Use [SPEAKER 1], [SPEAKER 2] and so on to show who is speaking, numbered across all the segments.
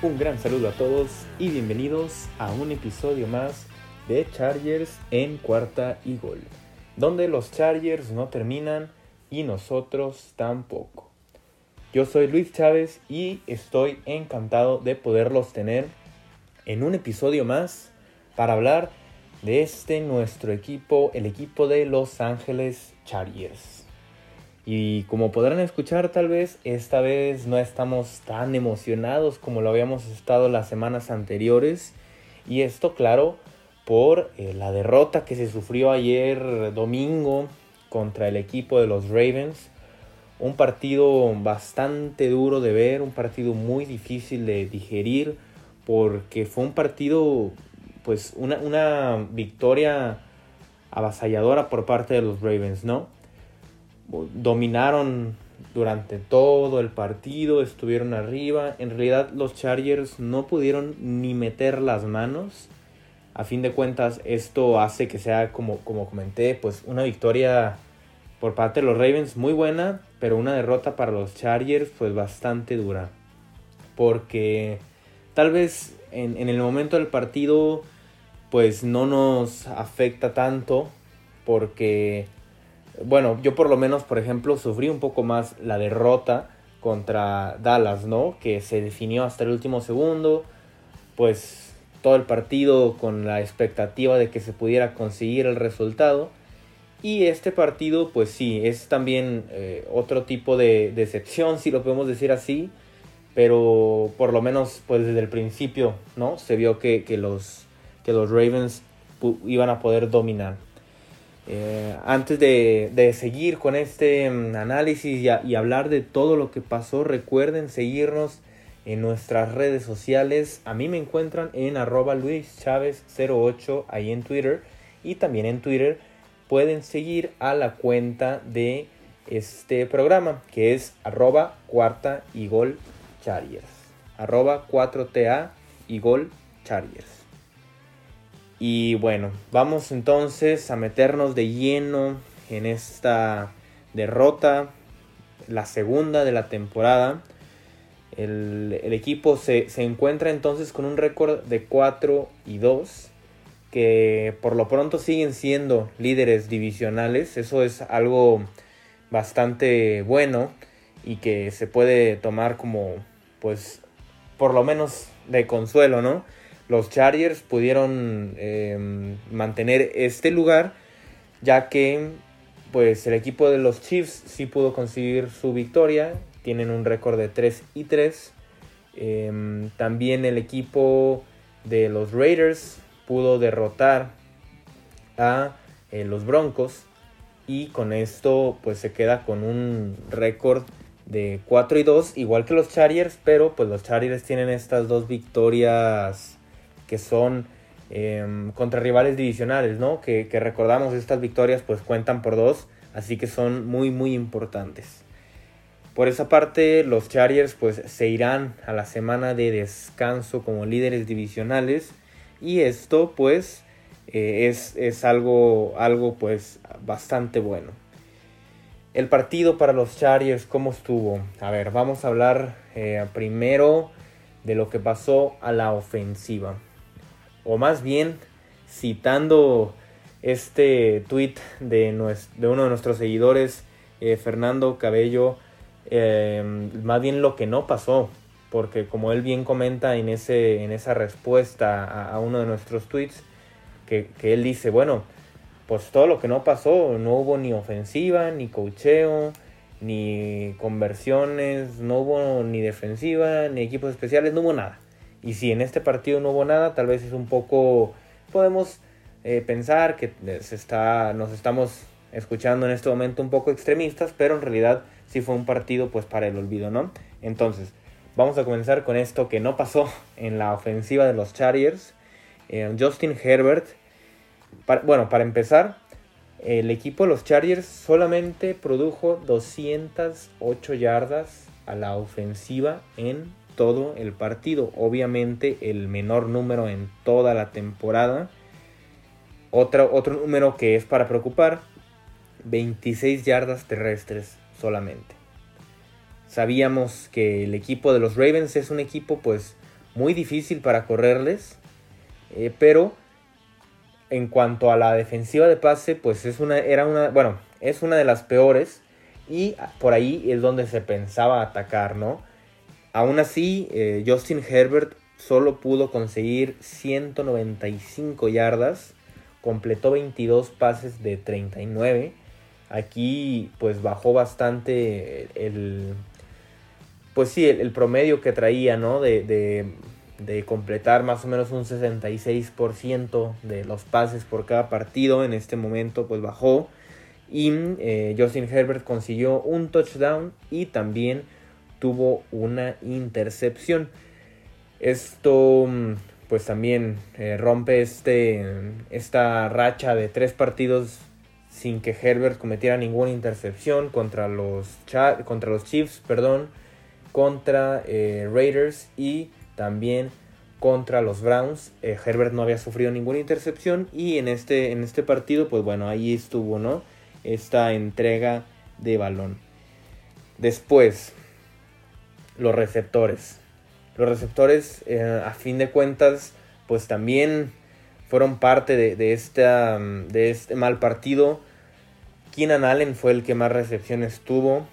[SPEAKER 1] Un gran saludo a todos y bienvenidos a un episodio más de Chargers en cuarta y gol, donde los Chargers no terminan y nosotros tampoco. Yo soy Luis Chávez y estoy encantado de poderlos tener en un episodio más para hablar de este nuestro equipo, el equipo de Los Ángeles Chargers. Y como podrán escuchar tal vez, esta vez no estamos tan emocionados como lo habíamos estado las semanas anteriores. Y esto claro por eh, la derrota que se sufrió ayer domingo contra el equipo de los Ravens. Un partido bastante duro de ver, un partido muy difícil de digerir porque fue un partido, pues una, una victoria avasalladora por parte de los Ravens, ¿no? Dominaron durante todo el partido, estuvieron arriba. En realidad los Chargers no pudieron ni meter las manos. A fin de cuentas esto hace que sea como, como comenté, pues una victoria por parte de los Ravens muy buena, pero una derrota para los Chargers pues bastante dura. Porque tal vez en, en el momento del partido pues no nos afecta tanto porque bueno, yo por lo menos, por ejemplo, sufrí un poco más la derrota contra Dallas, ¿no? Que se definió hasta el último segundo, pues todo el partido con la expectativa de que se pudiera conseguir el resultado. Y este partido, pues sí, es también eh, otro tipo de decepción, si lo podemos decir así, pero por lo menos, pues desde el principio, ¿no? Se vio que, los, que los Ravens iban a poder dominar. Eh, antes de, seguir con este mm, análisis y, hablar de todo lo que pasó, recuerden seguirnos en nuestras redes sociales. A mí me encuentran en arroba luischavez08 ahí en Twitter. Y también en Twitter pueden seguir a la cuenta de este programa que es arroba cuarta y gol chargers. Arroba 4TA y gol chargers. Y bueno, vamos entonces a meternos de lleno en esta derrota, la segunda de la temporada. El, equipo se, encuentra entonces con un récord de 4 y 2, que por lo pronto siguen siendo líderes divisionales. Eso es algo bastante bueno y que se puede tomar como, pues, por lo menos de consuelo, ¿no? Los Chargers pudieron em, mantener este lugar, ya que pues el equipo de los Chiefs sí pudo conseguir su victoria, tienen un récord de 3 y 3. Em, también el equipo de los Raiders pudo derrotar a eh, los Broncos y con esto pues se queda con un récord de 4 y 2 igual que los Chargers pero pues los Chargers tienen estas dos victorias que son em, contra rivales divisionales, ¿no? Que, recordamos estas victorias pues cuentan por dos, así que son muy muy importantes. Por esa parte, los Chargers pues se irán a la semana de descanso como líderes divisionales y esto pues eh, es, algo, algo pues bastante bueno. El partido para los Chargers, ¿cómo estuvo? A ver, vamos a hablar eh, primero de lo que pasó a la ofensiva o más bien citando este tweet de, uno de nuestros seguidores, eh, Fernando Cabello, eh, más bien lo que no pasó, porque como él bien comenta en, ese, en esa respuesta a, uno de nuestros tweets, que, él dice, bueno, pues todo lo que no pasó, no hubo ni ofensiva, ni cocheo, ni conversiones, no hubo ni defensiva, ni equipos especiales, no hubo nada. Y si en este partido no hubo nada, tal vez es un poco, podemos eh, pensar que se está, nos estamos escuchando en este momento un poco extremistas, pero en realidad sí fue un partido pues para el olvido, ¿no? Entonces, vamos a comenzar con esto que no pasó en la ofensiva de los Chargers. Eh, Justin Herbert, bueno, para empezar, el equipo de los Chargers solamente produjo 208 yardas a la ofensiva en todo el partido. Obviamente el menor número en toda la temporada. Otro, otro número que es para preocupar. 26 yardas terrestres solamente. Sabíamos que el equipo de los Ravens es un equipo pues muy difícil para correrles. Eh, pero en cuanto a la defensiva de pase, pues es una, era una, bueno, es una de las peores. Y por ahí es donde se pensaba atacar, ¿no? Aún así, eh, Justin Herbert solo pudo conseguir 195 yardas, completó 22 pases de 39. Aquí pues bajó bastante el, pues sí, el, promedio que traía, ¿no? De, completar más o menos un 66% de los pases por cada partido. En este momento pues bajó. Y eh, Justin Herbert consiguió un touchdown y también tuvo una intercepción. Esto mm, pues también eh, rompe este, esta racha de tres partidos sin que Herbert cometiera ninguna intercepción contra los, contra los Chiefs, perdón, contra eh, Raiders y también contra los Browns. Eh, Herbert no había sufrido ninguna intercepción y en este, en este partido, pues bueno, ahí estuvo, ¿no? Esta entrega de balón. Después, los receptores. Los receptores, eh, a fin de cuentas, pues también fueron parte esta, de este mal partido. Keenan Allen fue el que más recepciones tuvo,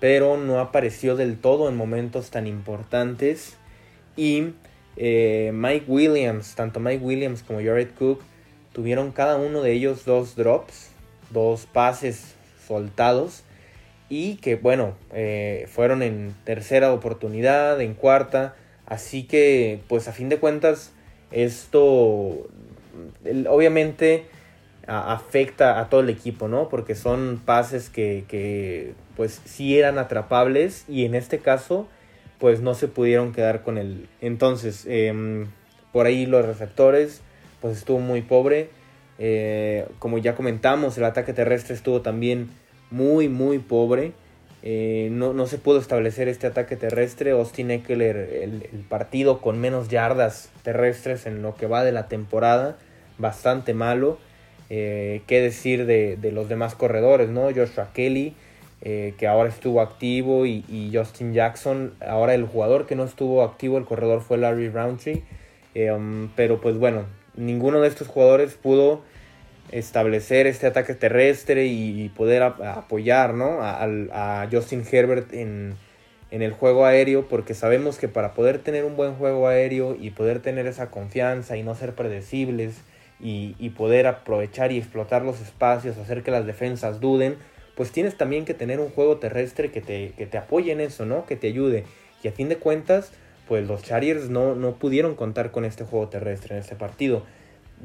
[SPEAKER 1] pero no apareció del todo en momentos tan importantes. Y eh, Mike Williams, tanto Mike Williams como Jared Cook, tuvieron cada uno de ellos dos drops, dos pases soltados y que bueno, eh, fueron en tercera oportunidad, en cuarta, así que pues a fin de cuentas esto obviamente afecta a todo el equipo, ¿no? Porque son pases que, pues sí eran atrapables y en este caso pues no se pudieron quedar con él. Entonces, em, por ahí los receptores pues estuvo muy pobre. Eh, como ya comentamos, el ataque terrestre estuvo también muy, muy pobre. Eh, no, se pudo establecer este ataque terrestre. Austin Eckler, el, partido con menos yardas terrestres en lo que va de la temporada, bastante malo. Eh, ¿Qué decir de, los demás corredores, no? Joshua Kelly, eh, que ahora estuvo activo, y, Justin Jackson. Ahora el jugador que no estuvo activo, el corredor fue Larry Roundtree. Um, pero pues bueno, ninguno de estos jugadores pudo establecer este ataque terrestre y, poder apoyar a, Justin Herbert en, el juego aéreo, porque sabemos que para poder tener un buen juego aéreo y poder tener esa confianza y no ser predecibles y, poder aprovechar y explotar los espacios, hacer que las defensas duden, pues tienes también que tener un juego terrestre que te, que te apoye en eso, ¿no? que te ayude. Y a fin de cuentas, pues los Chargers no, no pudieron contar con este juego terrestre en este partido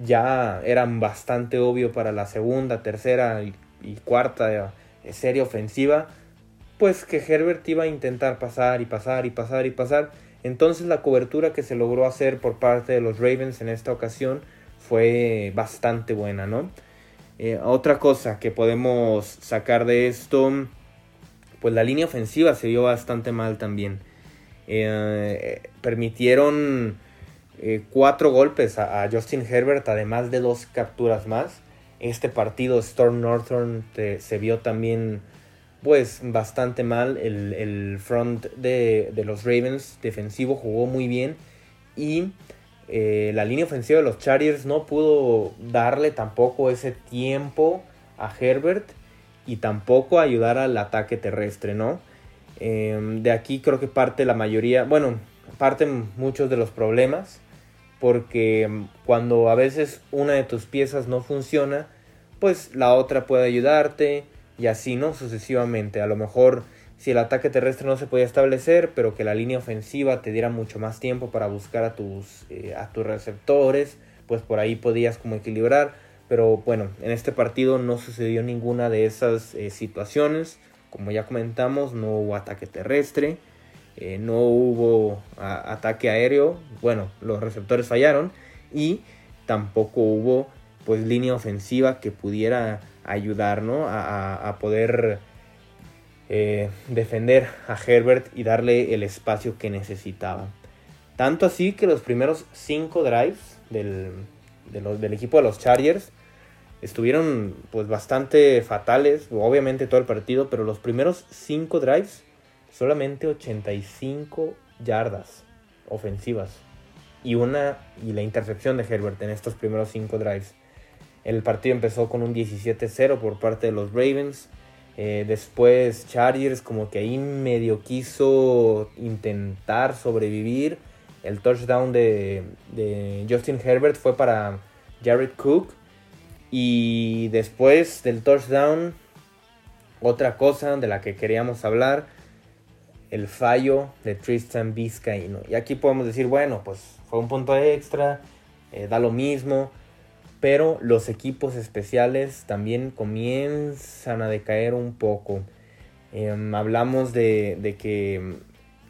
[SPEAKER 1] ya eran bastante obvio para la segunda, tercera y, cuarta eh, serie ofensiva, pues que Herbert iba a intentar pasar y pasar y pasar y pasar. Entonces la cobertura que se logró hacer por parte de los Ravens en esta ocasión fue bastante buena, ¿no? Eh, otra cosa que podemos sacar de esto, pues la línea ofensiva se vio bastante mal también. Eh, permitieron eh, cuatro golpes a, Justin Herbert, además de dos capturas más. Este partido Storm Northern se vio también pues bastante mal. El, front de, los Ravens defensivo jugó muy bien y eh, la línea ofensiva de los Chargers no pudo darle tampoco ese tiempo a Herbert y tampoco ayudar al ataque terrestre, ¿no? Em, de aquí creo que parte la mayoría, bueno, parten muchos de los problemas porque mm, cuando a veces una de tus piezas no funciona, pues la otra puede ayudarte y así, ¿no? Sucesivamente. A lo mejor si el ataque terrestre no se podía establecer, pero que la línea ofensiva te diera mucho más tiempo para buscar a tus, eh, a tus receptores, pues por ahí podías como equilibrar. Pero bueno, en este partido no sucedió ninguna de esas eh, situaciones. Como ya comentamos, no hubo ataque terrestre. Eh, no hubo ataque aéreo, bueno, los receptores fallaron y tampoco hubo pues línea ofensiva que pudiera ayudar a, poder eh, defender a Herbert y darle el espacio que necesitaba. Tanto así que los primeros cinco drives del, del equipo de los Chargers estuvieron pues bastante fatales, obviamente todo el partido, pero los primeros cinco drives solamente 85 yardas ofensivas. y una y la intercepción de Herbert en estos primeros cinco drives. El partido empezó con un 17-0 por parte de los Ravens. Eh, después Chargers como que ahí medio quiso intentar sobrevivir. El touchdown de Justin Herbert fue para Jared Cook. Y después del touchdown, otra cosa de la que queríamos hablar, el fallo de Tristan Vizcaíno. Y aquí podemos decir, bueno, pues fue un punto extra, eh, da lo mismo, pero los equipos especiales también comienzan a decaer un poco. Em, hablamos de, de, que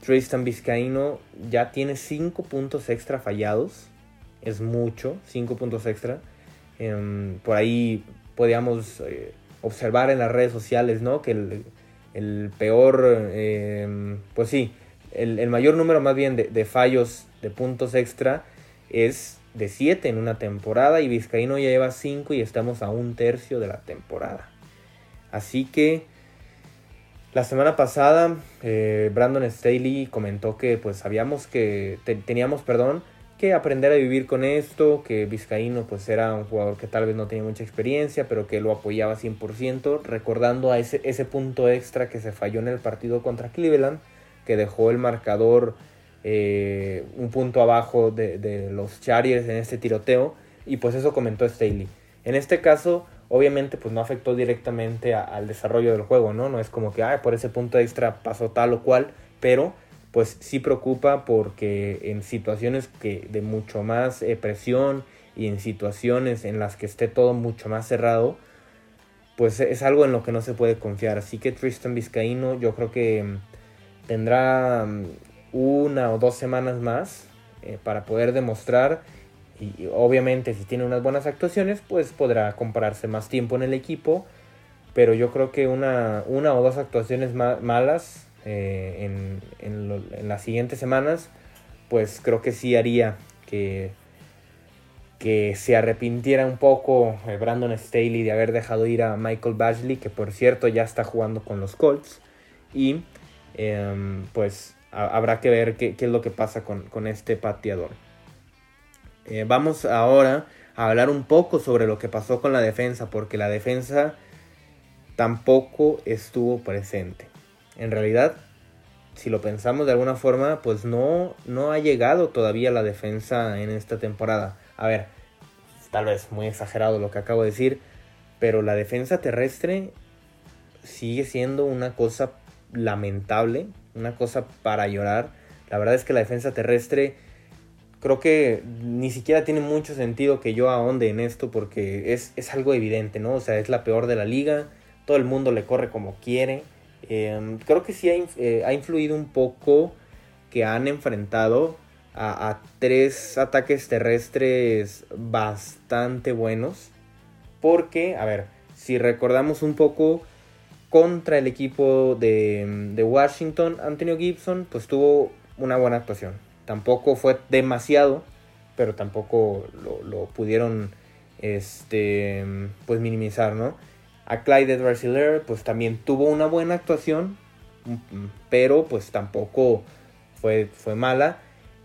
[SPEAKER 1] Tristan Vizcaíno ya tiene 5 puntos extra fallados, es mucho, 5 puntos extra. Em, por ahí podíamos eh, observar en las redes sociales, ¿no? Que el, el peor, em, pues sí, el, el, mayor número más bien de, de, fallos de puntos extra es de 7 en una temporada y Vizcaíno ya lleva 5 y estamos a un tercio de la temporada. Así que la semana pasada eh, Brandon Staley comentó que pues sabíamos que te, teníamos, perdón, que aprender a vivir con esto, que Vizcaíno pues era un jugador que tal vez no tenía mucha experiencia, pero que lo apoyaba 100%, recordando a ese, punto extra que se falló en el partido contra Cleveland, que dejó el marcador eh, un punto abajo de, los Chargers en este tiroteo, y pues eso comentó Staley. En este caso, obviamente pues no afectó directamente al desarrollo del juego, ¿no? No es como que, ah, por ese punto extra pasó tal o cual, pero pues sí preocupa porque en situaciones que de mucho más eh, presión y en situaciones en las que esté todo mucho más cerrado, pues es algo en lo que no se puede confiar. Así que Tristan Vizcaíno yo creo que mm, tendrá mm, una o dos semanas más eh, para poder demostrar y, y obviamente si tiene unas buenas actuaciones pues podrá compararse más tiempo en el equipo pero yo creo que una, una o dos actuaciones ma malas eh, en, las siguientes semanas, pues creo que sí haría que, que se arrepintiera un poco Brandon Staley de haber dejado ir a Michael Bashley, que por cierto ya está jugando con los Colts. Y eh, pues habrá que ver qué, qué, es lo que pasa con, con este pateador. Eh, vamos ahora a hablar un poco sobre lo que pasó con la defensa, porque la defensa tampoco estuvo presente en realidad, si lo pensamos de alguna forma, pues no, no ha llegado todavía la defensa en esta temporada. A ver, tal vez muy exagerado lo que acabo de decir, pero la defensa terrestre sigue siendo una cosa lamentable, una cosa para llorar. La verdad es que la defensa terrestre creo que ni siquiera tiene mucho sentido que yo ahonde en esto porque es, es algo evidente, ¿no? O sea, es la peor de la liga, todo el mundo le corre como quiere eh, creo que sí ha, eh, ha, influido un poco que han enfrentado a, tres ataques terrestres bastante buenos. Porque, a ver, si recordamos un poco contra el equipo de, de Washington, Antonio Gibson pues tuvo una buena actuación. Tampoco fue demasiado, pero tampoco lo, lo pudieron este, pues minimizar, ¿no? A Clyde Edwards pues también tuvo una buena actuación, pero pues tampoco fue, fue mala.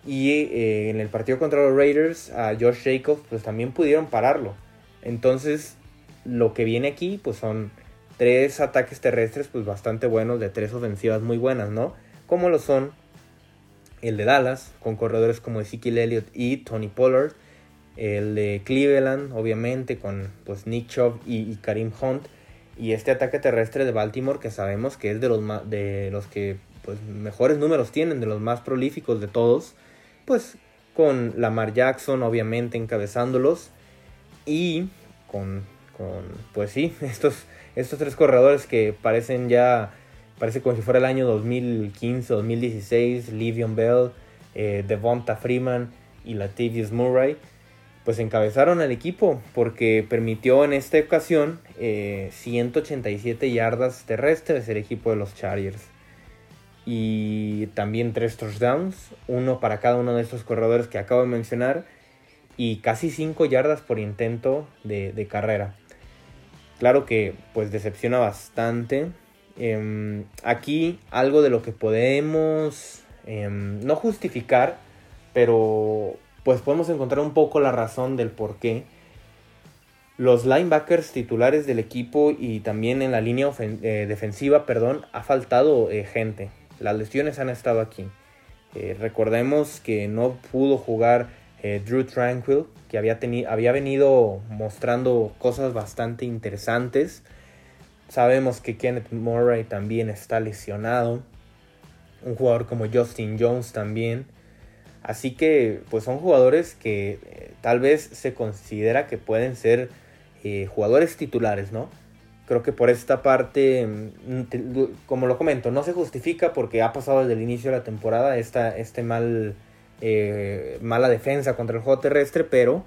[SPEAKER 1] Y eh, en el partido contra los Raiders, a Josh Jacobs, pues también pudieron pararlo. Entonces, lo que viene aquí, pues son tres ataques terrestres, pues bastante buenos, de tres ofensivas muy buenas, ¿no? Como lo son el de Dallas, con corredores como Ezekiel Elliott y Tony Pollard el de Cleveland, obviamente, con pues, Nick Chubb y, Karim Hunt, y este ataque terrestre de Baltimore, que sabemos que es de los, de los que pues, mejores números tienen, de los más prolíficos de todos, pues con Lamar Jackson, obviamente, encabezándolos, y con, con pues sí, estos, estos tres corredores que parecen ya, parece como si fuera el año 2015, 2016, Livion Bell, eh, Devonta Freeman y Latavius Murray, pues encabezaron al equipo porque permitió en esta ocasión eh, 187 yardas terrestres el equipo de los Chargers. Y también tres touchdowns, uno para cada uno de estos corredores que acabo de mencionar. Y casi 5 yardas por intento de, carrera. Claro que pues decepciona bastante. Eh, aquí algo de lo que podemos eh, no justificar, pero pues podemos encontrar un poco la razón del por qué los linebackers titulares del equipo y también en la línea eh, defensiva, perdón, ha faltado eh, gente. Las lesiones han estado aquí. Eh, recordemos que no pudo jugar Drew Tranquil, que había, había venido mostrando cosas bastante interesantes. Sabemos que Kenneth Murray también está lesionado. Un jugador como Justin Jones también. Así que pues son jugadores que eh, tal vez se considera que pueden ser eh, jugadores titulares, ¿no? Creo que por esta parte, mm, como lo comento, no se justifica porque ha pasado desde el inicio de la temporada esta este mal, eh, mala defensa contra el juego terrestre, pero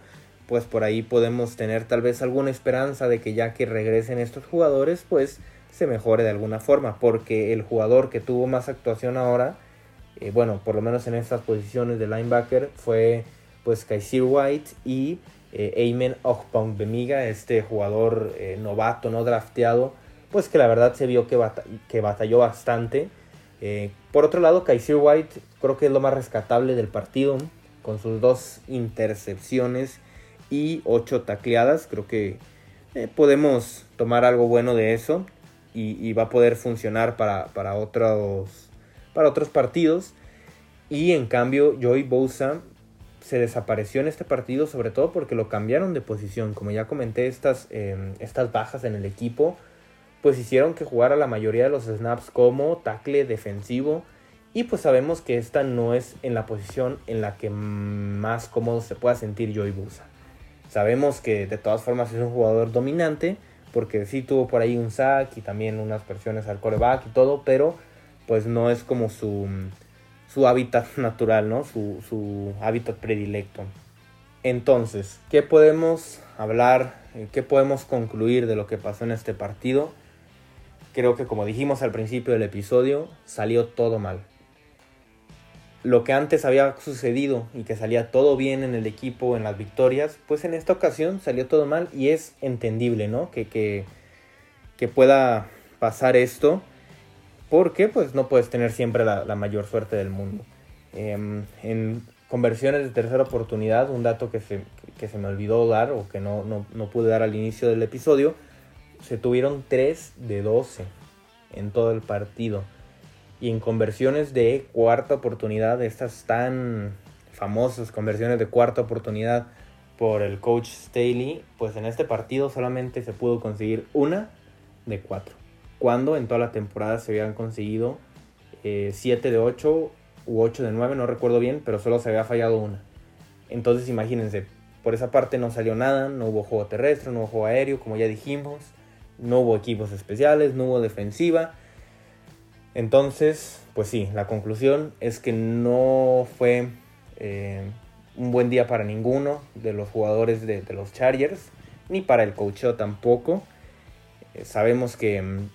[SPEAKER 1] pues por ahí podemos tener tal vez alguna esperanza de que ya que regresen estos jugadores, pues se mejore de alguna forma, porque el jugador que tuvo más actuación ahora eh, bueno, por lo menos en estas posiciones de linebacker, fue pues Kaisir White y eh, Ayman Bemiga, este jugador eh, novato, no drafteado, pues que la verdad se vio que, que batalló bastante. Eh, por otro lado, Kaisir White creo que es lo más rescatable del partido, con sus dos intercepciones y ocho tacleadas. Creo que podemos tomar algo bueno de eso y, y va a poder funcionar para, para otros para otros partidos. Y en cambio, Joey Bosa se desapareció en este partido, sobre todo porque lo cambiaron de posición. Como ya comenté, estas, em, estas bajas en el equipo, pues hicieron que jugara la mayoría de los snaps como tackle defensivo. Y pues sabemos que esta no es en la posición en la que más cómodo se pueda sentir Joey Bosa. Sabemos que de todas formas es un jugador dominante, porque sí tuvo por ahí un sack y también unas presiones al coreback y todo, pero pues no es como su, su hábitat natural, ¿no? Su, su hábitat predilecto. Entonces, ¿qué podemos hablar? ¿Qué podemos concluir de lo que pasó en este partido? Creo que como dijimos al principio del episodio, salió todo mal. Lo que antes había sucedido y que salía todo bien en el equipo, en las victorias, pues en esta ocasión salió todo mal y es entendible, ¿no? Que, que, que pueda pasar esto porque pues no puedes tener siempre la, mayor suerte del mundo. Em, en conversiones de tercera oportunidad, un dato que se, se me olvidó dar o que no, no, pude dar al inicio del episodio, se tuvieron 3 de 12 en todo el partido. Y en conversiones de cuarta oportunidad, estas tan famosas conversiones de cuarta oportunidad por el coach Staley, pues en este partido solamente se pudo conseguir una de cuatro cuando en toda la temporada se habían conseguido 7 eh, de 8 u 8 de 9, no recuerdo bien, pero solo se había fallado una. Entonces imagínense, por esa parte no salió nada, no hubo juego terrestre, no hubo juego aéreo, como ya dijimos, no hubo equipos especiales, no hubo defensiva. Entonces, pues sí, la conclusión es que no fue eh, un buen día para ninguno de los jugadores de, los Chargers, ni para el coacheo tampoco. Eh, sabemos que mm,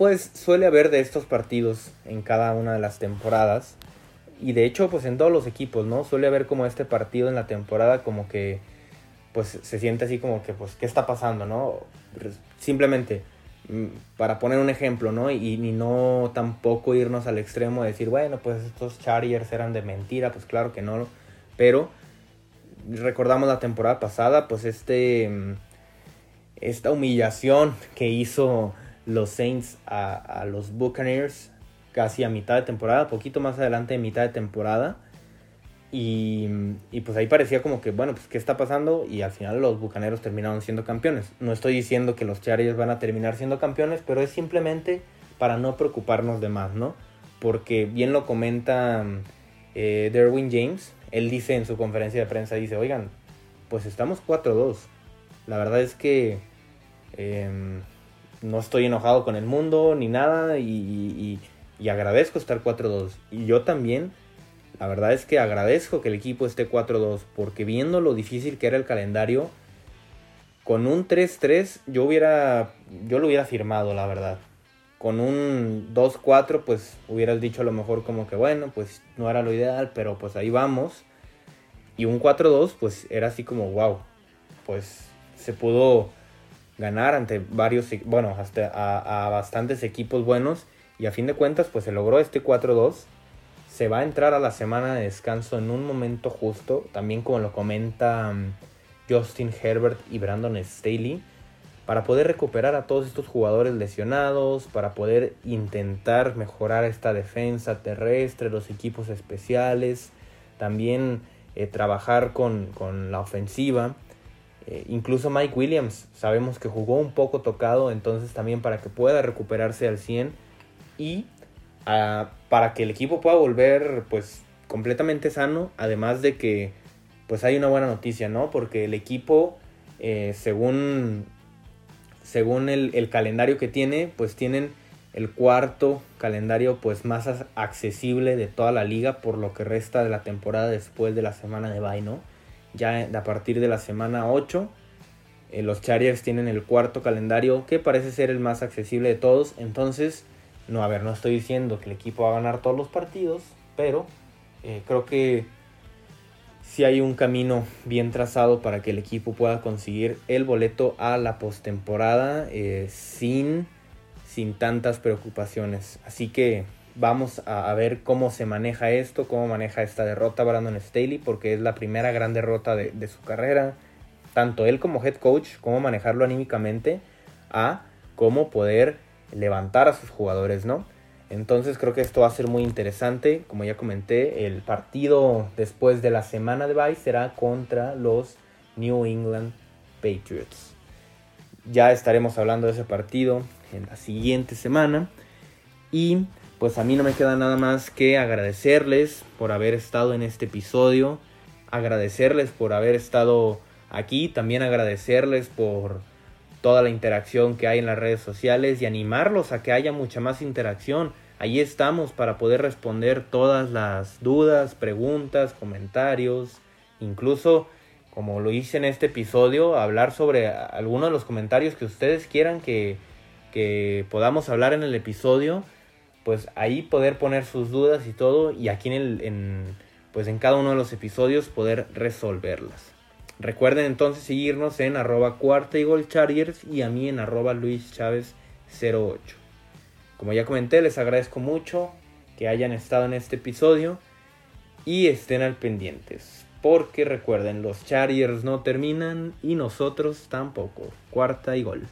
[SPEAKER 1] pues suele haber de estos partidos en cada una de las temporadas. Y de hecho, pues en todos los equipos, ¿no? Suele haber como este partido en la temporada como que pues se siente así como que pues qué está pasando, ¿no? Simplemente mm, para poner un ejemplo, ¿no? Y, no tampoco irnos al extremo de decir, bueno, pues estos Chargers eran de mentira, pues claro que no, pero recordamos la temporada pasada, pues este mm, esta humillación que hizo los Saints a, los Buccaneers casi a mitad de temporada, poquito más adelante de mitad de temporada. Y, pues ahí parecía como que, bueno, pues qué está pasando y al final los Bucaneros terminaron siendo campeones. No estoy diciendo que los Chargers van a terminar siendo campeones, pero es simplemente para no preocuparnos de más, ¿no? Porque bien lo comenta eh, Derwin James, él dice en su conferencia de prensa, dice, oigan, pues estamos 4-2. La verdad es que em, no estoy enojado con el mundo ni nada y, agradezco estar 4-2. Y yo también, la verdad es que agradezco que el equipo esté 4-2 porque viendo lo difícil que era el calendario, con un 3-3 yo hubiera, yo lo hubiera firmado, la verdad. Con un 2-4 pues hubieras dicho a lo mejor como que bueno, pues no era lo ideal, pero pues ahí vamos. Y un 4-2 pues era así como wow, pues se pudo ganar ante varios, bueno, hasta a, bastantes equipos buenos y a fin de cuentas pues se logró este 4-2. se va a entrar a la semana de descanso en un momento justo, también como lo comenta mm, Justin Herbert y Brandon Staley, para poder recuperar a todos estos jugadores lesionados, para poder intentar mejorar esta defensa terrestre, los equipos especiales, también eh, trabajar con, la ofensiva. Eh, incluso Mike Williams, sabemos que jugó un poco tocado, entonces también para que pueda recuperarse al 100 y ah, para que el equipo pueda volver pues completamente sano, además de que pues hay una buena noticia, ¿no? Porque el equipo, eh, según según el, calendario que tiene, pues tienen el cuarto calendario pues más accesible de toda la liga por lo que resta de la temporada después de la semana de bye, ¿no? Ya a partir de la semana 8 eh, los Chargers tienen el cuarto calendario que parece ser el más accesible de todos, entonces no, a ver, no estoy diciendo que el equipo va a ganar todos los partidos, pero eh, creo que si hay un camino bien trazado para que el equipo pueda conseguir el boleto a la postemporada eh, sin, sin tantas preocupaciones. Así que vamos a, ver cómo se maneja esto, cómo maneja esta derrota Brandon Staley, porque es la primera gran derrota de, de su carrera. Tanto él como head coach, cómo manejarlo anímicamente, a cómo poder levantar a sus jugadores, ¿no? Entonces creo que esto va a ser muy interesante. Como ya comenté, el partido después de la semana de bye será contra los New England Patriots. Ya estaremos hablando de ese partido en la siguiente semana. Y pues a mí no me queda nada más que agradecerles por haber estado en este episodio. Agradecerles por haber estado aquí. También agradecerles por toda la interacción que hay en las redes sociales y animarlos a que haya mucha más interacción. Ahí estamos para poder responder todas las dudas, preguntas, comentarios, incluso como lo hice en este episodio, hablar sobre algunos de los comentarios que ustedes quieran que, que podamos hablar en el episodio, pues ahí poder poner sus dudas y todo y aquí en, el, en, pues en cada uno de los episodios poder resolverlas. Recuerden entonces seguirnos en arroba cuarta y gol chargers y a mí en arroba luis chávez 08. Como ya comenté, les agradezco mucho que hayan estado en este episodio y estén al pendientes. Porque recuerden, los Chargers no terminan y nosotros tampoco. Cuarta y gol.